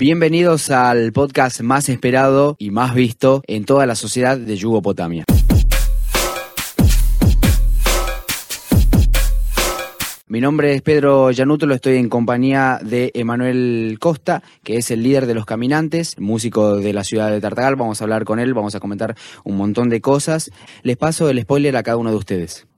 Bienvenidos al podcast más esperado y más visto en toda la sociedad de Yugopotamia. Mi nombre es Pedro Llanuto, estoy en compañía de Emanuel Costa, que es el líder de los caminantes, músico de la ciudad de Tartagal. Vamos a hablar con él, vamos a comentar un montón de cosas. Les paso el spoiler a cada uno de ustedes.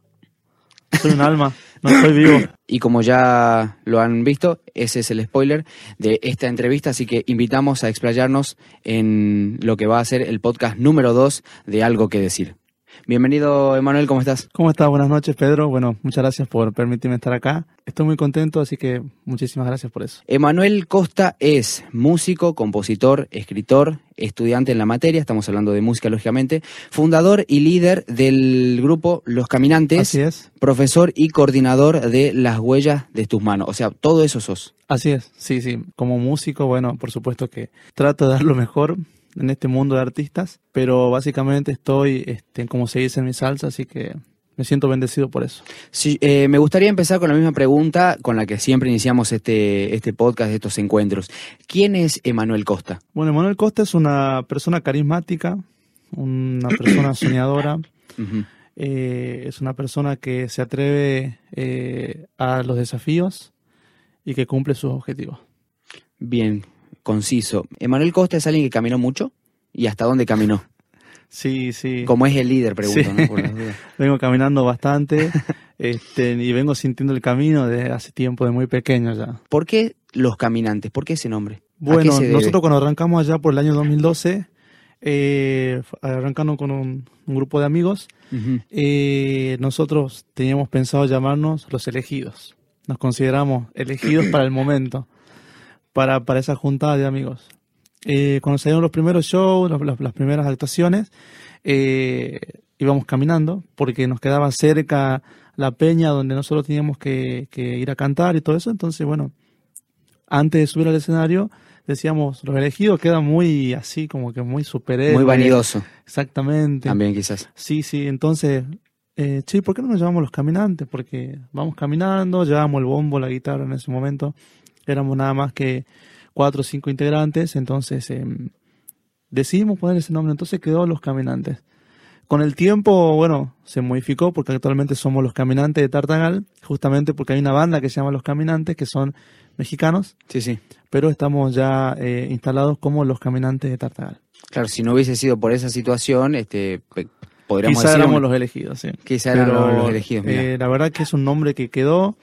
Soy un alma, no estoy vivo. Y como ya lo han visto, ese es el spoiler de esta entrevista, así que invitamos a explayarnos en lo que va a ser el podcast número 2 de Algo que Decir. Bienvenido, Emanuel, ¿cómo estás? ¿Cómo estás? Buenas noches, Pedro. Bueno, muchas gracias por permitirme estar acá. Estoy muy contento, así que muchísimas gracias por eso. Emanuel Costa es músico, compositor, escritor, estudiante en la materia, estamos hablando de música, lógicamente, fundador y líder del grupo Los Caminantes. Así es. Profesor y coordinador de Las Huellas de tus Manos. O sea, todo eso sos. Así es, sí, sí. Como músico, bueno, por supuesto que trato de dar lo mejor en este mundo de artistas, pero básicamente estoy, este, como se dice en mi salsa, así que me siento bendecido por eso. Sí, eh, me gustaría empezar con la misma pregunta con la que siempre iniciamos este, este podcast, estos encuentros. ¿Quién es Emanuel Costa? Bueno, Emanuel Costa es una persona carismática, una persona soñadora, eh, es una persona que se atreve eh, a los desafíos y que cumple sus objetivos. Bien, conciso. ¿Emanuel Costa es alguien que caminó mucho? ¿Y hasta dónde caminó? Sí, sí. Como es el líder, pregunto, sí. vengo caminando bastante este, y vengo sintiendo el camino desde hace tiempo, de muy pequeño ya. ¿Por qué los caminantes? ¿Por qué ese nombre? Bueno, nosotros cuando arrancamos allá por el año 2012, eh, arrancando con un, un, grupo de amigos, uh -huh. eh, nosotros teníamos pensado llamarnos los elegidos. Nos consideramos elegidos para el momento para, para esa juntada de amigos. Eh, cuando salieron los primeros shows, las, las primeras actuaciones, eh, íbamos caminando porque nos quedaba cerca la peña donde nosotros teníamos que, que, ir a cantar y todo eso. Entonces, bueno, antes de subir al escenario, decíamos, los elegidos queda muy así, como que muy superhéroe. Muy vanidoso. Exactamente. También quizás. Sí, sí, entonces, eh, che, ¿por qué no nos llamamos los caminantes? Porque vamos caminando, llevamos el bombo, la guitarra en ese momento éramos nada más que cuatro o cinco integrantes, entonces eh, decidimos poner ese nombre, entonces quedó Los Caminantes. Con el tiempo, bueno, se modificó porque actualmente somos Los Caminantes de Tartagal, justamente porque hay una banda que se llama Los Caminantes, que son mexicanos, sí, sí. pero estamos ya eh, instalados como Los Caminantes de Tartagal. Claro, si no hubiese sido por esa situación, este podríamos Quizá decir... éramos los elegidos, sí. Quizá los, los elegidos, eh, la verdad que es un nombre que quedó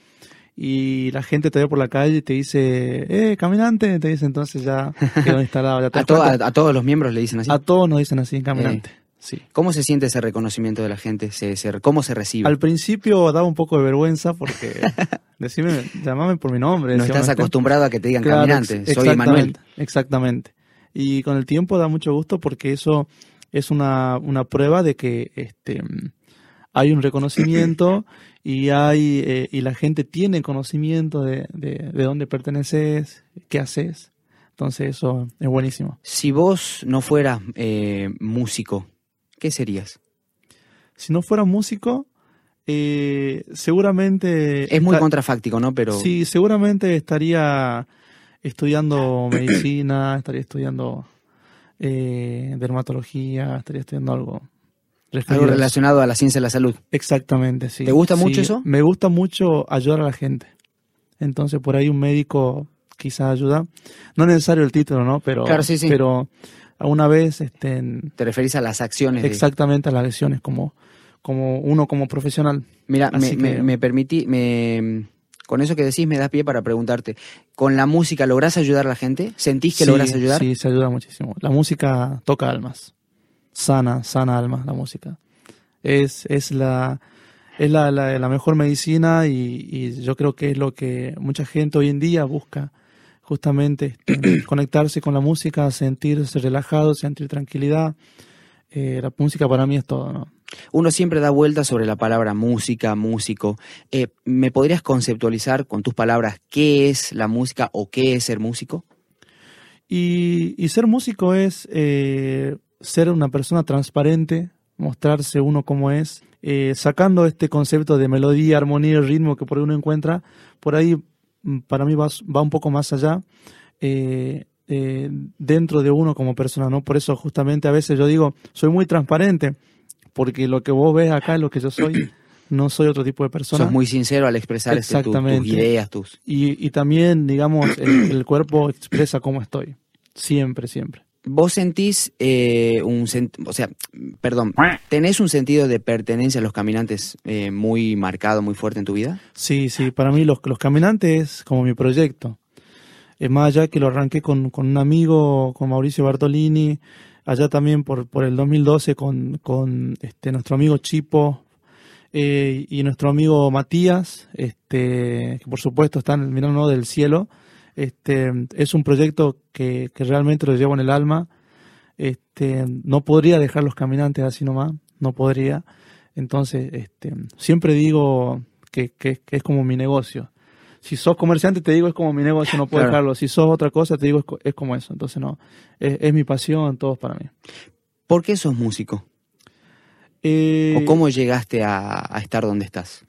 y la gente te ve por la calle y te dice, eh, caminante, te dice, entonces ya quedó instalado. Ya a, to a, a, todos los miembros le dicen así? A todos nos dicen así, caminante. Eh, sí. ¿Cómo se siente ese reconocimiento de la gente? ¿Se, se, ¿Cómo se recibe? Al principio daba un poco de vergüenza porque, decime, llamame por mi nombre. No estás acostumbrado a que te digan claro, caminante, soy Manuel. Exactamente. Y con el tiempo da mucho gusto porque eso es una, una prueba de que este, hay un reconocimiento y hay eh, y la gente tiene conocimiento de, de, de, dónde perteneces, qué haces. Entonces eso es buenísimo. Si vos no fueras eh, músico, ¿qué serías? Si no fuera músico, eh, seguramente... Es muy contrafáctico, ¿no? Pero... Sí, seguramente estaría estudiando medicina, estaría estudiando eh, dermatología, estaría estudiando algo algo relacionado a la ciencia de la salud. Exactamente, sí. ¿Te gusta sí, mucho eso? Me gusta mucho ayudar a la gente. Entonces, por ahí un médico quizás ayuda. No es necesario el título, ¿no? Pero, claro, sí, sí. pero alguna vez... Este, Te referís a las acciones. Exactamente, de... a las acciones, como, como uno como profesional. Mira, me, que... me, me, permití... Me... Con eso que decís me da pie para preguntarte, ¿con la música lográs ayudar a la gente? ¿Sentís que sí, lográs ayudar? Sí, se ayuda muchísimo. La música toca almas sana, sana alma la música. Es, es la es la, la, la mejor medicina y, y, yo creo que es lo que mucha gente hoy en día busca, justamente este, conectarse con la música, sentirse relajado, sentir tranquilidad. Eh, la música para mí es todo, ¿no? Uno siempre da vueltas sobre la palabra música, músico. Eh, ¿Me podrías conceptualizar con tus palabras qué es la música o qué es ser músico? Y, y ser músico es eh, ser una persona transparente, mostrarse uno como es, eh, sacando este concepto de melodía, armonía y ritmo que por ahí uno encuentra, por ahí para mí va, va un poco más allá. Eh, eh, dentro de uno como persona, ¿no? Por eso justamente a veces yo digo, soy muy transparente, porque lo que vos ves acá es lo que yo soy. No soy otro tipo de persona. Sos muy sincero al expresar este, tus ideas, tus... Y, y también, digamos, el cuerpo expresa cómo estoy. Siempre, siempre. ¿Vos sentís eh, un, o sea, perdón, tenés un sentido de pertenencia a los caminantes eh, muy marcado, muy fuerte en tu vida? Sí, sí, para mí los, los caminantes es como mi proyecto. Es más allá que lo arranqué con, con un amigo, con Mauricio Bartolini, allá también por, por el 2012 con, con este, nuestro amigo Chipo eh, y nuestro amigo Matías, este, que por supuesto están mirando del cielo. Este, es un proyecto que, realmente lo llevo en el alma. Este, no podría dejar los caminantes así nomás, no podría. Entonces, este, siempre digo que, es como mi negocio. Si sos comerciante, te digo es como mi negocio, no puedo dejarlo. Si sos otra cosa, te digo es, como eso. Entonces, no, es, mi pasión, todo es para mí. ¿Por qué sos músico? Eh, ¿O cómo llegaste a, a estar donde estás?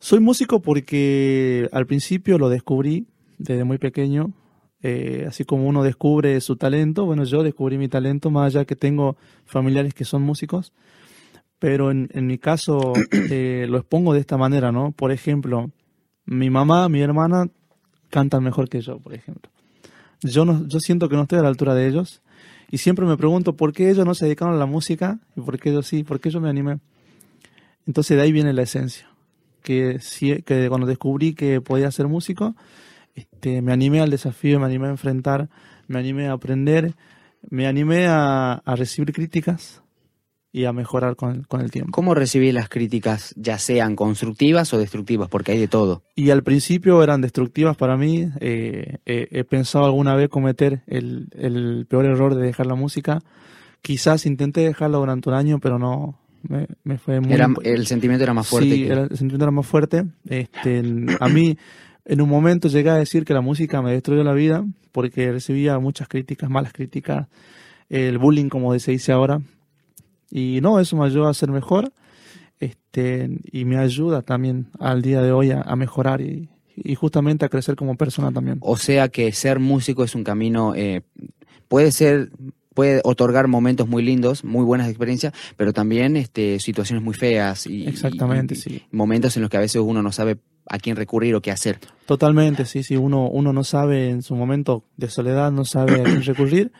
Soy músico porque al principio lo descubrí desde muy pequeño. Eh, así como uno descubre su talento, bueno, yo descubrí mi talento, más allá que tengo familiares que son músicos, pero en, en mi caso eh, lo expongo de esta manera, ¿no? Por ejemplo, mi mamá, mi hermana cantan mejor que yo, por ejemplo. Yo, no, yo siento que no estoy a la altura de ellos y siempre me pregunto por qué ellos no se dedicaron a la música y por qué yo sí, por qué yo me animé. Entonces de ahí viene la esencia, que, que cuando descubrí que podía ser músico, este, me animé al desafío, me animé a enfrentar, me animé a aprender, me animé a, recibir críticas y a mejorar con, el tiempo. ¿Cómo recibí las críticas, ya sean constructivas o destructivas? Porque hay de todo. Y al principio eran destructivas para mí. Eh, he pensado alguna vez cometer el, peor error de dejar la música. Quizás intenté dejarla durante un año, pero no, me, fue muy... el sentimiento era más fuerte. Sí, el sentimiento era más fuerte. Este, a mí en un momento llegué a decir que la música me destruyó la vida porque recibía muchas críticas, malas críticas, el bullying como se dice ahora. Y no, eso me ayudó a ser mejor este, y me ayuda también al día de hoy a, mejorar y, justamente a crecer como persona también. O sea que ser músico es un camino, eh, puede ser puede otorgar momentos muy lindos, muy buenas experiencias, pero también este, situaciones muy feas y, Exactamente, sí. momentos en los que a veces uno no sabe a quién recurrir o qué hacer. Totalmente, sí, sí, uno, uno no sabe en su momento de soledad, no sabe a quién recurrir,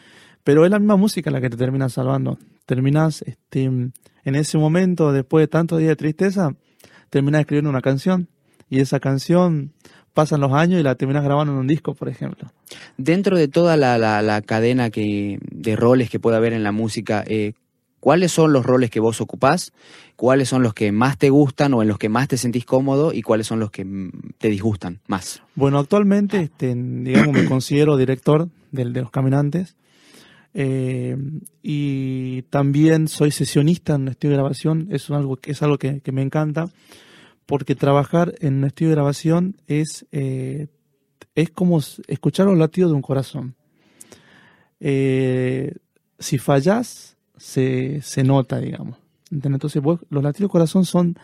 pero es la misma música la que te termina salvando. Terminas este, en ese momento, después de tantos días de tristeza, terminas escribiendo una canción y esa canción pasan los años y la terminas grabando en un disco, por ejemplo. Dentro de toda la, la, cadena que, de roles que puede haber en la música, eh, ¿cuáles son los roles que vos ocupás? ¿Cuáles son los que más te gustan o en los que más te sentís cómodo? ¿Y cuáles son los que te disgustan más? Bueno, actualmente, este, digamos, me considero director de, de los caminantes. Eh, y también soy sesionista en un estudio de grabación, es algo, es algo que, me encanta, porque trabajar en un estudio de grabación es, eh, es como escuchar los latidos de un corazón. Eh, si fallas, se, se nota, digamos. Entonces, los latidos del corazón son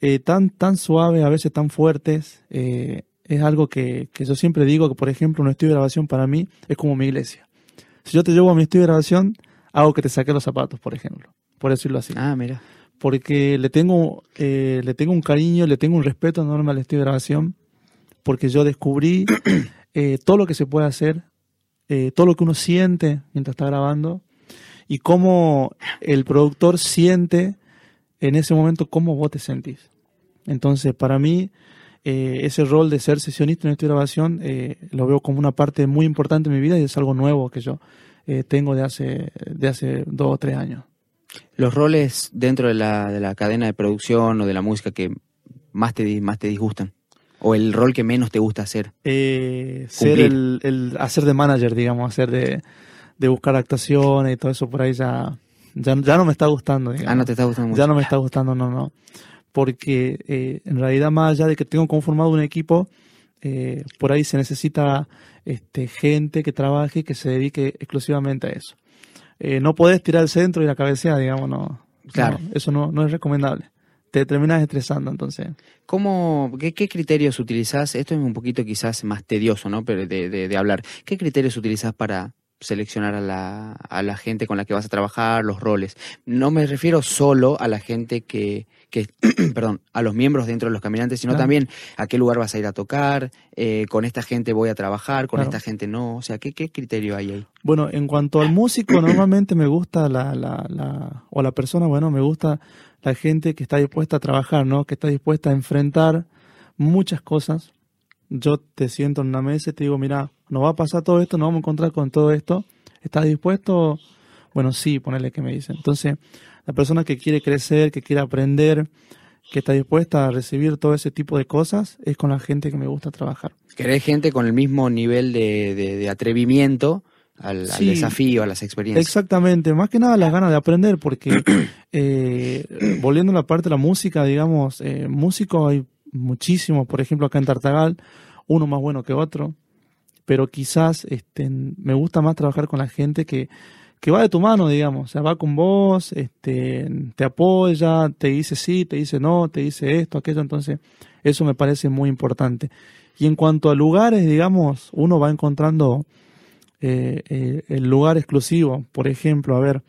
eh, tan, tan suaves, a veces tan fuertes. Eh, es algo que, yo siempre digo que, por ejemplo, un estudio de grabación para mí es como mi iglesia. Si yo te llevo a mi estudio de grabación, hago que te saque los zapatos, por ejemplo. Por decirlo así. Ah, mira. Porque le tengo, eh, le tengo un cariño, le tengo un respeto enorme al estudio de grabación. Porque yo descubrí todo lo que se puede hacer, todo lo que uno siente mientras está grabando y cómo el productor siente en ese momento cómo vos te sentís. Entonces, para mí, eh, ese rol de ser sesionista en esta grabación eh, lo veo como una parte muy importante de mi vida y es algo nuevo que yo eh, tengo de hace, de hace dos o tres años. Los roles dentro de la, de la cadena de producción o de la música que más te, más te disgustan. ¿O el rol que menos te gusta hacer? ser el, el, hacer de manager, digamos, hacer de, de buscar actuaciones y todo eso por ahí ya, ya, no me está gustando. Ah, no te está gustando Ya no me está gustando, no, no. Porque eh, en realidad, más allá de que tengo conformado un equipo, eh, por ahí se necesita este, gente que trabaje y que se dedique exclusivamente a eso. Eh, no podés tirar el centro y la cabecera, digamos, no. Claro. eso no, no es recomendable. te terminas estresando, entonces. ¿Cómo, qué, criterios utilizas? Esto es un poquito quizás más tedioso, ¿no? Pero de, de, hablar. ¿Qué criterios utilizas para seleccionar a la, a la gente con la que vas a trabajar, los roles? No me refiero solo a la gente que, que perdón, a los miembros dentro de los caminantes, sino también a qué lugar vas a ir a tocar, eh, con esta gente voy a trabajar, con esta gente no, o sea, ¿qué, ¿qué criterio hay ahí? Bueno, en cuanto al músico, normalmente me gusta la, la, la, o la persona, bueno, me gusta la gente que está dispuesta a trabajar, ¿no? Que está dispuesta a enfrentar muchas cosas. Yo te siento en una mesa y te digo, mira, nos va a pasar todo esto, nos vamos a encontrar con todo esto. ¿Estás dispuesto? Bueno, sí, ponerle que me dicen. Entonces, la persona que quiere crecer, que quiere aprender, que está dispuesta a recibir todo ese tipo de cosas, es con la gente que me gusta trabajar. ¿Querés gente con el mismo nivel de, atrevimiento al, desafío, a las experiencias? Exactamente, más que nada las ganas de aprender, porque eh, volviendo a la parte de la música, digamos, eh, músicos hay muchísimos, por ejemplo acá en Tartagal, uno más bueno que otro, pero quizás este, me gusta más trabajar con la gente que que va de tu mano, digamos, o sea, va con vos, este, te apoya, te dice sí, te dice no, te dice esto, aquello, entonces eso me parece muy importante. Y en cuanto a lugares, digamos, uno va encontrando eh, eh, el lugar exclusivo, por ejemplo, a ver,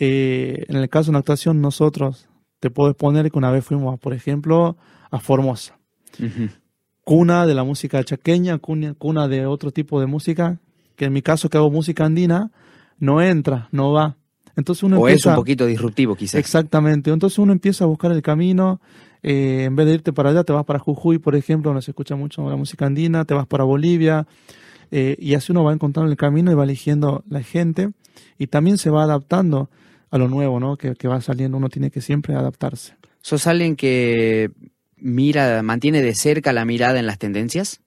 eh, en el caso de una actuación nosotros, te puedo exponer que una vez fuimos, por ejemplo, a Formosa. Cuna de la música chaqueña, cuna, cuna de otro tipo de música, que en mi caso que hago música andina, no entra, no va. Entonces uno o es un poquito disruptivo quizás. Exactamente. Entonces uno empieza a buscar el camino. Eh, en vez de irte para allá, te vas para Jujuy, por ejemplo, donde se escucha mucho la música andina, te vas para Bolivia. Eh, y así uno va encontrando el camino y va eligiendo la gente. Y también se va adaptando a lo nuevo, ¿no? Que, que va saliendo. Uno tiene que siempre adaptarse. ¿Sos alguien que mira, mantiene de cerca la mirada en las tendencias?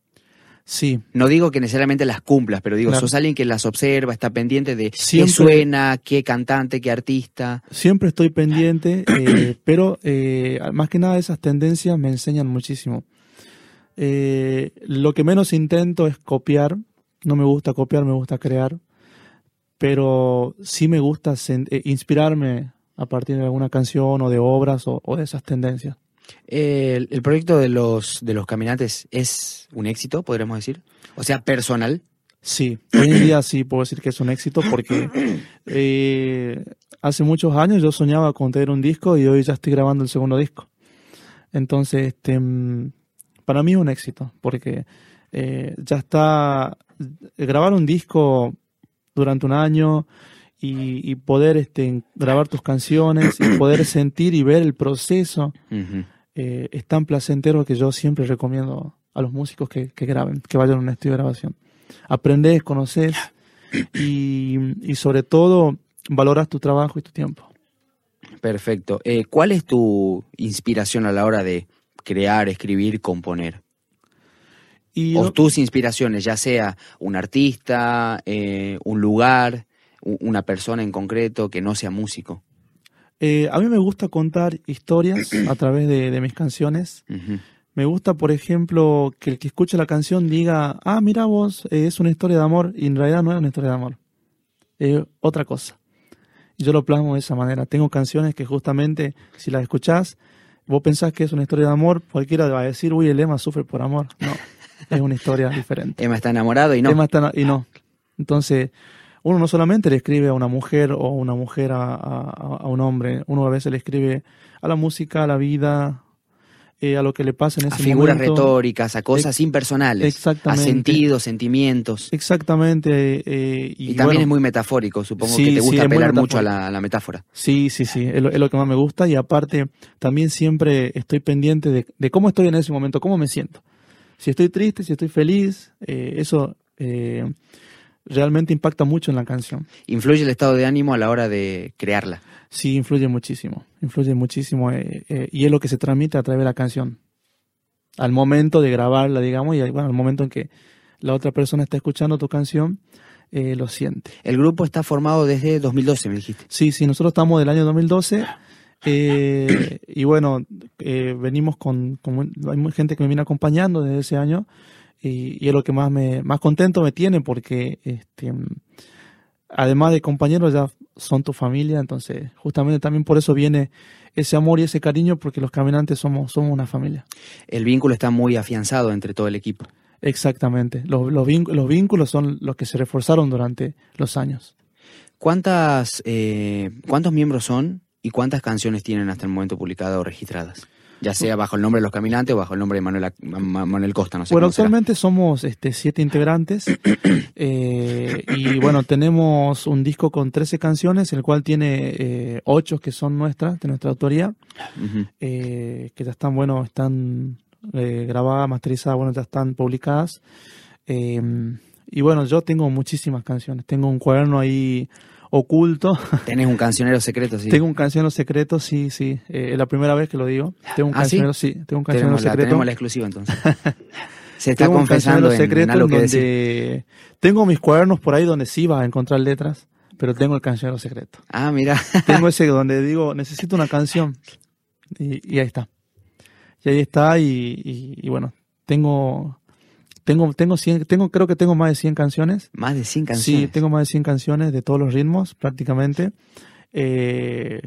Sí. No digo que necesariamente las cumplas, pero digo, sos alguien que las observa, está pendiente de qué suena, qué cantante, qué artista. Siempre estoy pendiente, eh, pero eh, más que nada esas tendencias me enseñan muchísimo. Eh, lo que menos intento es copiar, no me gusta copiar, me gusta crear, pero sí me gusta inspirarme a partir de alguna canción o de obras o de esas tendencias. El, proyecto de los, de los caminantes es un éxito, podríamos decir. O sea, personal. Sí, hoy en día sí puedo decir que es un éxito porque eh, hace muchos años yo soñaba con tener un disco y hoy ya estoy grabando el segundo disco. Entonces, este, mm, para mí es un éxito porque eh, ya está grabar un disco durante un año y, poder este, grabar tus canciones y poder sentir y ver el proceso. Eh, es tan placentero que yo siempre recomiendo a los músicos que, graben, que vayan a un estudio de grabación. Aprendes, conoces y, sobre todo valoras tu trabajo y tu tiempo. Perfecto. Eh, ¿Cuál es tu inspiración a la hora de crear, escribir, componer? o tus inspiraciones, ya sea un artista, eh, un lugar, una persona en concreto que no sea músico. Eh, a mí me gusta contar historias a través de, mis canciones. Me gusta, por ejemplo, que el que escuche la canción diga, ah, mira vos, eh, es una historia de amor, y en realidad no es una historia de amor, es otra cosa. Y yo lo plasmo de esa manera. Tengo canciones que justamente, si las escuchás, vos pensás que es una historia de amor, cualquiera va a decir, uy, el Emma sufre por amor. No, es una historia diferente. Emma está enamorado y no. Emma está, y no. Entonces, uno no solamente le escribe a una mujer o una mujer a, un hombre, uno a veces le escribe a la música, a la vida, eh, a lo que le pasa en ese momento. A figuras retóricas, a cosas impersonales. Exactamente. A sentidos, sentimientos. Exactamente. Eh, y, también es muy metafórico, supongo que te gusta apelar mucho a la, metáfora. Sí, sí, sí, es lo, que más me gusta y aparte también siempre estoy pendiente de, cómo estoy en ese momento, cómo me siento. Si estoy triste, si estoy feliz, eh, eso realmente impacta mucho en la canción. ¿Influye el estado de ánimo a la hora de crearla? Sí, influye muchísimo, influye muchísimo eh, eh, y es lo que se transmite a través de la canción. Al momento de grabarla, digamos, y bueno, al momento en que la otra persona está escuchando tu canción, eh, lo siente. El grupo está formado desde 2012, me dijiste. Sí, sí, nosotros estamos del año 2012. y bueno, venimos con, con, Hay gente que me viene acompañando desde ese año y, es lo que más me más contento me tiene porque este además de compañeros, ya son tu familia, entonces justamente también por eso viene ese amor y ese cariño, porque los caminantes somos, somos una familia. El vínculo está muy afianzado entre todo el equipo. Exactamente, los, los, vínculos son los que se reforzaron durante los años. ¿Cuántas, eh, ¿Cuántos miembros son y cuántas canciones tienen hasta el momento publicadas o registradas? Ya sea bajo el nombre de los caminantes o bajo el nombre de Manuel, Manuel Costa. No sé bueno, actualmente somos este, siete integrantes eh, y bueno, tenemos un disco con 13 canciones, el cual tiene eh, ocho que son nuestras, de nuestra autoría, eh, que ya están, bueno, están grabadas, masterizadas, bueno, ya están publicadas. y bueno, yo tengo muchísimas canciones, tengo un cuaderno ahí oculto. ¿Tenés un cancionero secreto, sí? Tengo un cancionero secreto, sí, sí. Eh, es la primera vez que lo digo. Tengo un ¿Ah, cancionero, sí? tengo un cancionero secreto. tenemos la exclusiva entonces. Se está confesando en, secreto en algo que Tengo mis cuadernos por ahí donde sí vas a encontrar letras, pero tengo el cancionero secreto. Ah, mira. tengo ese donde digo, necesito una canción. Y, ahí está. Y ahí está, y, y bueno, tengo tengo, tengo, tengo, creo que tengo más de 100 canciones. Más de 100 canciones. Sí, tengo más de 100 canciones de todos los ritmos prácticamente. Eh,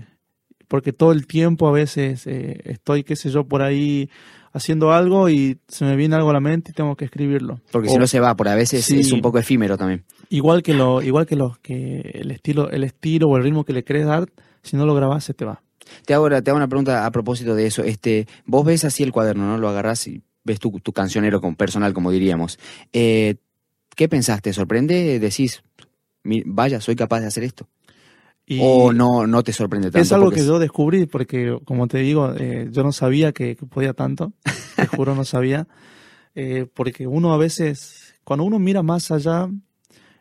porque todo el tiempo a veces eh, estoy, qué sé yo, por ahí haciendo algo y se me viene algo a la mente y tengo que escribirlo. Porque si no se va, por a veces es un poco efímero también. Igual que lo, igual que los que el estilo, el estilo o el ritmo que le querés dar, si no lo grabás se te va. Te hago, te hago una pregunta a propósito de eso. Este, vos ves así el cuaderno, ¿no? Lo agarrás y ves tu, tu cancionero con personal, como diríamos. Eh, ¿Qué pensaste? ¿Sorprende? Decís, vaya, soy capaz de hacer esto. ¿O no, no te sorprende tanto? Es algo que yo descubrí, porque como te digo, eh, yo no sabía que, podía tanto, te juro no sabía, eh, porque uno a veces, cuando uno mira más allá,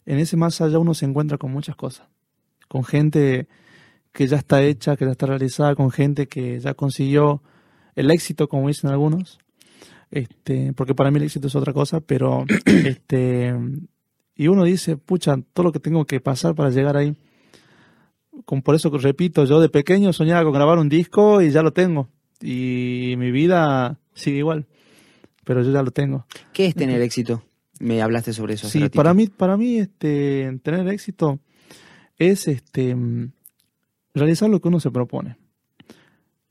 en ese más allá uno se encuentra con muchas cosas, con gente que ya está hecha, que ya está realizada, con gente que ya consiguió el éxito, como dicen algunos, este, porque para mí el éxito es otra cosa, pero este, y uno dice, pucha, todo lo que tengo que pasar para llegar ahí. Con, por eso repito, yo de pequeño soñaba con grabar un disco y ya lo tengo. Y mi vida sigue igual, pero yo ya lo tengo. ¿Qué es tener éxito? Me hablaste sobre eso. sí, para mí, para mí, este, tener éxito es este realizar lo que uno se propone.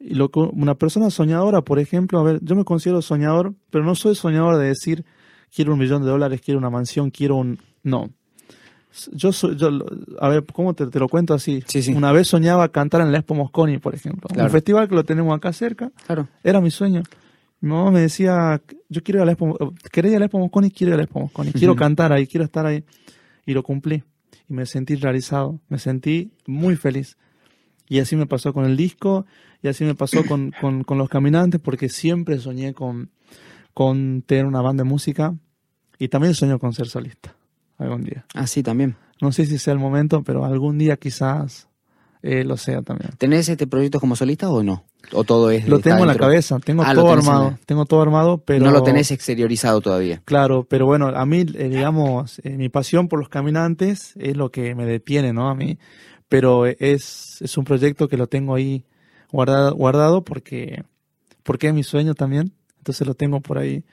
Y lo una persona soñadora, por ejemplo, a ver, yo me considero soñador, pero no soy soñador de decir quiero un millón de dólares, quiero una mansión, quiero un... No. Yo soy, yo, a ver, ¿cómo te, lo cuento así? Una vez soñaba cantar en la Expo Mosconi, por ejemplo. Un festival que lo tenemos acá cerca. Claro. Era mi sueño. Mi mamá me decía, yo quiero ir a la Expo, quería ir a la Expo Mosconi, quiero ir a la Expo Mosconi. Quiero cantar ahí, quiero estar ahí. Y lo cumplí. Y me sentí realizado. Me sentí muy feliz. Y así me pasó con el disco y así me pasó con, con, los caminantes porque siempre soñé con, con tener una banda de música y también sueño con ser solista algún día. Ah, sí, también. No sé si sea el momento, pero algún día quizás eh, lo sea también. ¿Tenés este proyecto como solista o no? ¿O todo es Lo tengo en la cabeza, tengo ah, todo armado, tengo todo armado, pero... No lo tenés exteriorizado todavía. Claro, pero bueno, a mí, eh, digamos, eh, mi pasión por los caminantes es lo que me detiene, ¿no? A mí, pero es, es un proyecto que lo tengo ahí guardado, guardado porque, porque es mi sueño también. Entonces lo tengo por ahí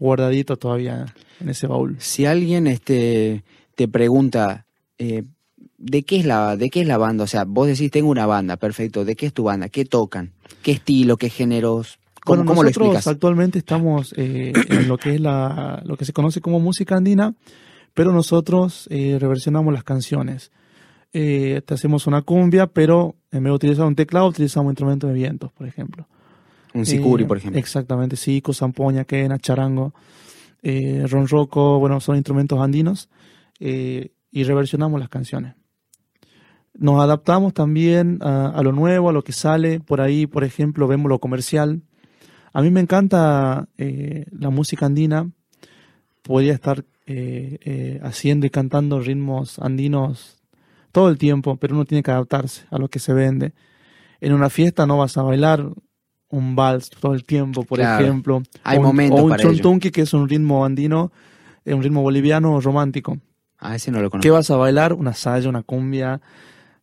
guardadito todavía en ese baúl. Si alguien este, te pregunta, eh, ¿de, qué es la, ¿de qué es la banda? O sea, vos decís, tengo una banda, perfecto. ¿De qué es tu banda? ¿Qué tocan? ¿Qué estilo? ¿Qué géneros? ¿Cómo, bueno, nosotros lo explicas? actualmente estamos eh, en lo que es la, lo que se conoce como música andina, pero nosotros eh, reversionamos las canciones te hacemos una cumbia, pero en vez de utilizar un teclado, utilizamos instrumentos de vientos, por ejemplo. Un sicuri, por ejemplo. Exactamente, sico, zampoña, quena, charango, eh, ronroco, bueno, son instrumentos andinos eh, y reversionamos las canciones. Nos adaptamos también a, lo nuevo, a lo que sale por ahí, por ejemplo, vemos lo comercial. A mí me encanta eh, la música andina. Podría estar haciendo y cantando ritmos andinos todo el tiempo, pero uno tiene que adaptarse a lo que se vende. En una fiesta no vas a bailar un vals todo el tiempo, por ejemplo. Hay o, momentos o un chontunqui, que es un ritmo andino, eh, un ritmo boliviano romántico. Ah, ese no lo conozco. ¿Qué vas a bailar? Una saya, una cumbia,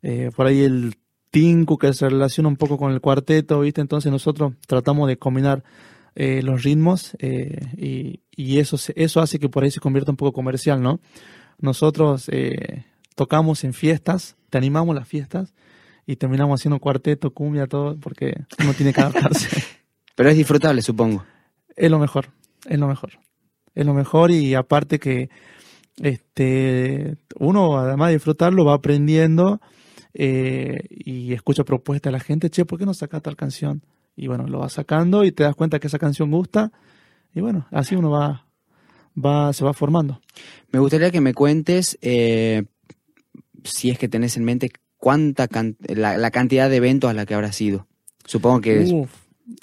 eh, por ahí el tinku que se relaciona un poco con el cuarteto, ¿viste? Entonces nosotros tratamos de combinar eh, los ritmos y, y, eso, eso hace que por ahí se convierta un poco comercial, ¿no? Nosotros tocamos en fiestas, te animamos las fiestas y terminamos haciendo cuarteto, cumbia, todo, porque uno tiene que adaptarse. Pero es disfrutable, supongo. Es lo mejor, es lo mejor. Es lo mejor y aparte que este uno, además de disfrutarlo, va aprendiendo eh, y escucha propuestas de la gente, che, ¿por qué no saca tal canción? Y bueno, lo va sacando y te das cuenta que esa canción gusta y bueno, así uno va, va se va formando. Me gustaría que me cuentes, eh, si es que tenés en mente, cuánta la, cantidad de eventos a la que habrás ido. Supongo que no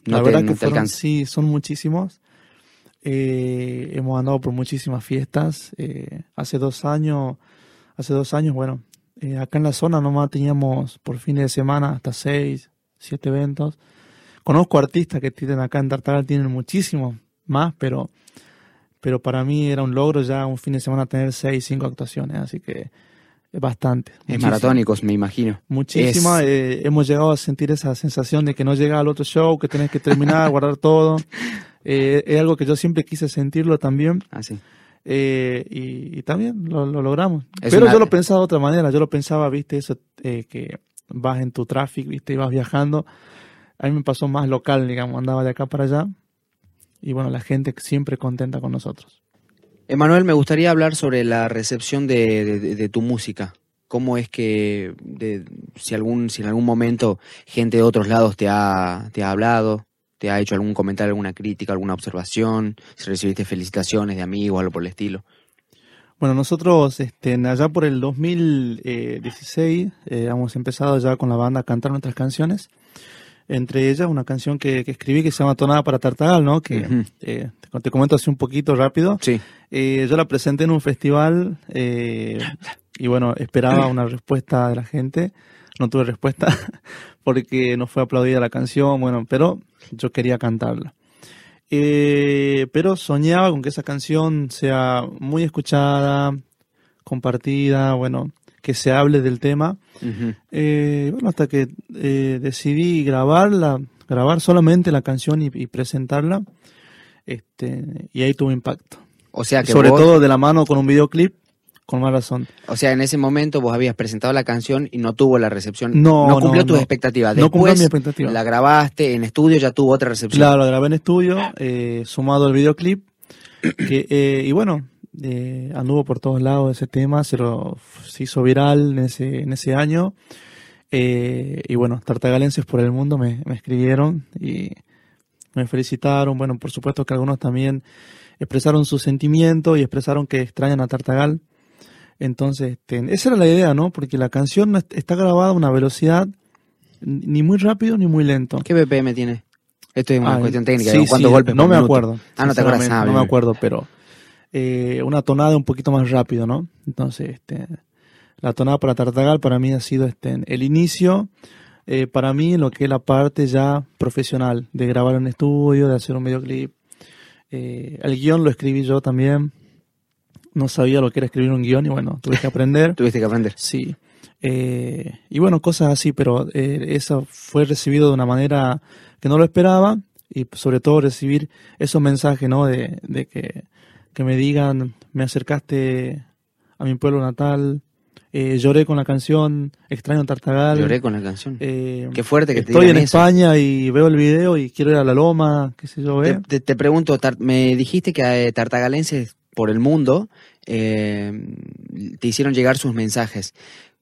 la verdad que sí, son muchísimos. Eh, hemos andado por muchísimas fiestas. Eh, hace dos años, hace dos años, bueno, eh, acá en la zona nomás teníamos por fines de semana hasta seis, siete eventos. Conozco artistas que tienen acá en Tartagal, tienen muchísimos más, pero, pero para mí era un logro ya un fin de semana tener seis, cinco actuaciones, así que bastante. Es maratónicos, me imagino. Muchísimas. hemos llegado a sentir esa sensación de que no llega al otro show, que tenés que terminar, guardar todo. Eh, es algo que yo siempre quise sentirlo también. Ah, eh, y, también lo, logramos. Pero yo lo pensaba de otra manera. Yo lo pensaba, viste, eso eh, que vas en tu tráfico, viste, y vas viajando. A mí me pasó más local, digamos, andaba de acá para allá. Y bueno, la gente siempre contenta con nosotros. Emanuel, me gustaría hablar sobre la recepción de, tu música. ¿Cómo es que, si, algún, si en algún momento gente de otros lados te ha, te ha hablado, te ha hecho algún comentario, alguna crítica, alguna observación, si recibiste felicitaciones de amigos, algo por el estilo. Bueno, nosotros este, allá por el 2016 eh, hemos empezado ya con la banda a cantar nuestras canciones. Entre ellas una canción que, escribí que se llama Tonada para Tartagal, ¿no? Que eh, te, comento así un poquito rápido. Sí. Eh, yo la presenté en un festival y bueno, esperaba una respuesta de la gente. No tuve respuesta porque no fue aplaudida la canción, bueno, pero yo quería cantarla. Eh, pero soñaba con que esa canción sea muy escuchada, compartida, bueno, que se hable del tema. Eh, bueno, hasta que eh, decidí grabarla, grabar solamente la canción y, presentarla, este, y ahí tuvo impacto. O sea que sobre todo de la mano con un videoclip con más razón. O sea, en ese momento vos habías presentado la canción y no tuvo la recepción. No, no cumplió tus expectativas. Después no cumplió mi expectativa. La grabaste en estudio, ya tuvo otra recepción. Claro, la grabé en estudio, eh, sumado al videoclip. Que, eh, y bueno, eh, anduvo por todos lados ese tema, se, lo, se hizo viral en ese, en ese año. y bueno, tartagalenses por el mundo me, me escribieron y me felicitaron. Bueno, por supuesto que algunos también expresaron su sentimiento y expresaron que extrañan a Tartagal. Entonces, este, esa era la idea, ¿no? Porque la canción está grabada a una velocidad ni muy rápido ni muy lento. ¿Qué BPM tiene? Esto es una cuestión técnica. ¿Cuántos golpes No me acuerdo. Ah, no te acuerdas. no me acuerdo, pero eh, una tonada un poquito más rápido, ¿no? Entonces, este, la tonada para Tartagal para mí ha sido este, el inicio, eh, para mí lo que es la parte ya profesional, de grabar en estudio, de hacer un videoclip. Eh, el guion lo escribí yo también, no sabía lo que era escribir un guion y bueno, tuve que aprender. Tuviste que aprender. Sí. Eh, y bueno, cosas así, pero eh, eso fue recibido de una manera que no lo esperaba y sobre todo recibir esos mensajes, ¿no? De, que, que, me digan, me acercaste a mi pueblo natal, eh, lloré con la canción, extraño Tartagal. Lloré con la canción. Qué fuerte que te Estoy en España y veo el video y quiero ir a la loma, qué sé yo. Te, te, pregunto, me dijiste que tartagalenses por el mundo eh, te hicieron llegar sus mensajes.